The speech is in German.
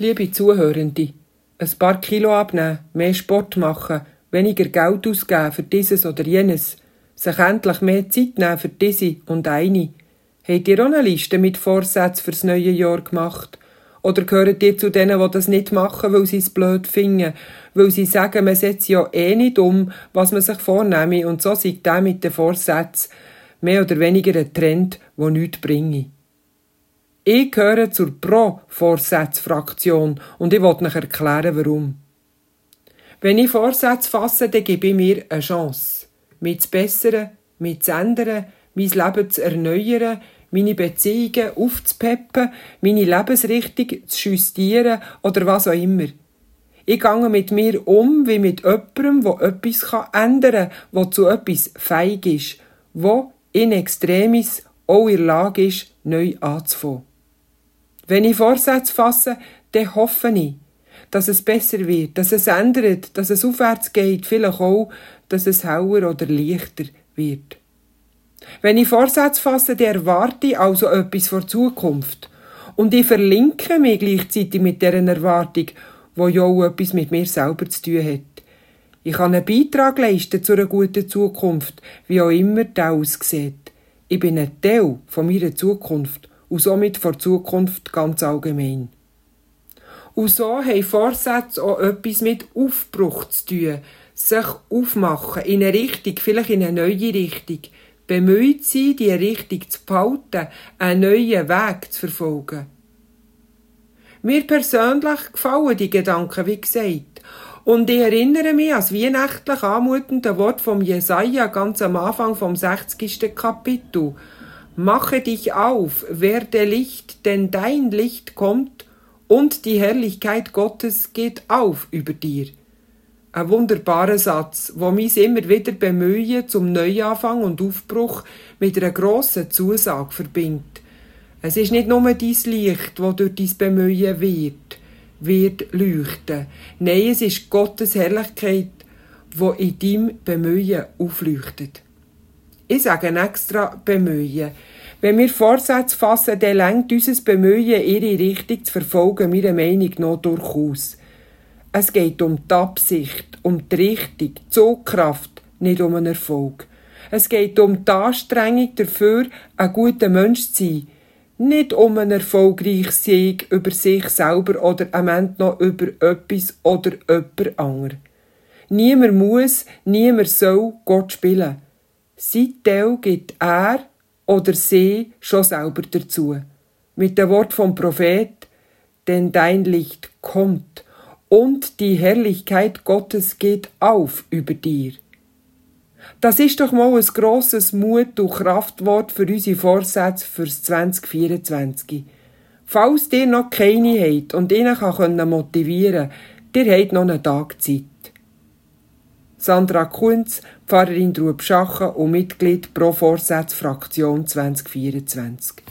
Liebe Zuhörende, ein paar Kilo abnehmen, mehr Sport machen, weniger Geld ausgeben für dieses oder jenes, sich endlich mehr Zeit nehmen für diese und eine. Habt ihr auch eine Liste mit Vorsätzen fürs neue Jahr gemacht? Oder gehört ihr zu denen, die das nicht machen, weil sie es blöd finden, weil sie sagen, man setzt ja eh nicht um, was man sich vornehme und so sieht der mit den Vorsätzen mehr oder weniger ein Trend, der nichts bringe. Ich gehöre zur Pro-Vorsätze-Fraktion und ich wollte euch erklären, warum. Wenn ich Vorsätze fasse, dann gebe ich mir eine Chance, mich zu bessern, mich zu ändern, mein Leben zu erneuern, meine Beziehungen aufzupeppen, meine Lebensrichtung zu justieren oder was auch immer. Ich gehe mit mir um wie mit jemandem, der etwas ändern kann, der zu etwas feig ist, wo in Extremis auch in der Lage ist, neu anzufangen. Wenn ich Vorsätze fasse, dann hoffe ich, dass es besser wird, dass es ändert, dass es aufwärts geht, vielleicht auch, dass es hauer oder leichter wird. Wenn ich Vorsätze fasse, dann erwarte ich also etwas vor Zukunft. Und ich verlinke mich gleichzeitig mit deren Erwartung, wo ja auch etwas mit mir selber zu tun hat. Ich kann einen Beitrag leisten zu einer guten Zukunft, wie auch immer der aussieht. Ich bin ein Teil von meiner Zukunft und somit vor Zukunft ganz allgemein. Und so haben Vorsätze auch etwas mit Aufbruch zu tun, sich aufmachen in eine Richtung, vielleicht in eine neue Richtung, bemüht sein, die Richtung zu behalten, einen neuen Weg zu verfolgen. Mir persönlich gefallen die Gedanken, wie gesagt. Und ich erinnere mich an das weihnachtlich anmutende Wort vom Jesaja ganz am Anfang vom 60. Kapitel. Mache dich auf, werde Licht, denn dein Licht kommt und die Herrlichkeit Gottes geht auf über dir. Ein wunderbarer Satz, wo mich immer wieder bemühen zum Neuanfang und Aufbruch mit einer grossen Zusage verbindet. Es ist nicht nur dein Licht, wo durch dein Bemühen wird, wird leuchten. Nein, es ist Gottes Herrlichkeit, wo in deinem Bemühen aufleuchtet. Ich sage extra bemühen. Wenn wir Vorsätze fassen, dann lenkt unser Bemühen, ihre Richtung zu verfolgen, meiner Meinung nach durchaus. Es geht um die Absicht, um die Richtung, die Zugkraft, nicht um einen Erfolg. Es geht um die Anstrengung dafür, ein guter Mensch zu sein. Nicht um einen erfolgreichen Sieg über sich selber oder am Ende noch über etwas oder jemand anderes. Niemand muss, niemand soll Gott spielen. Sein Teil gibt er oder sie schon selber dazu. Mit dem Wort vom Prophet, denn dein Licht kommt und die Herrlichkeit Gottes geht auf über dir. Das ist doch mal ein grosses Mut- und Kraftwort für unsere Vorsätze fürs 2024. Falls ihr noch keine habt und ihnen motivieren könnt, ihr habt noch einen Tag Zeit. Sandra Kunz, Pfarrerin Trubschachen und Mitglied pro Vorsatzfraktion 2024.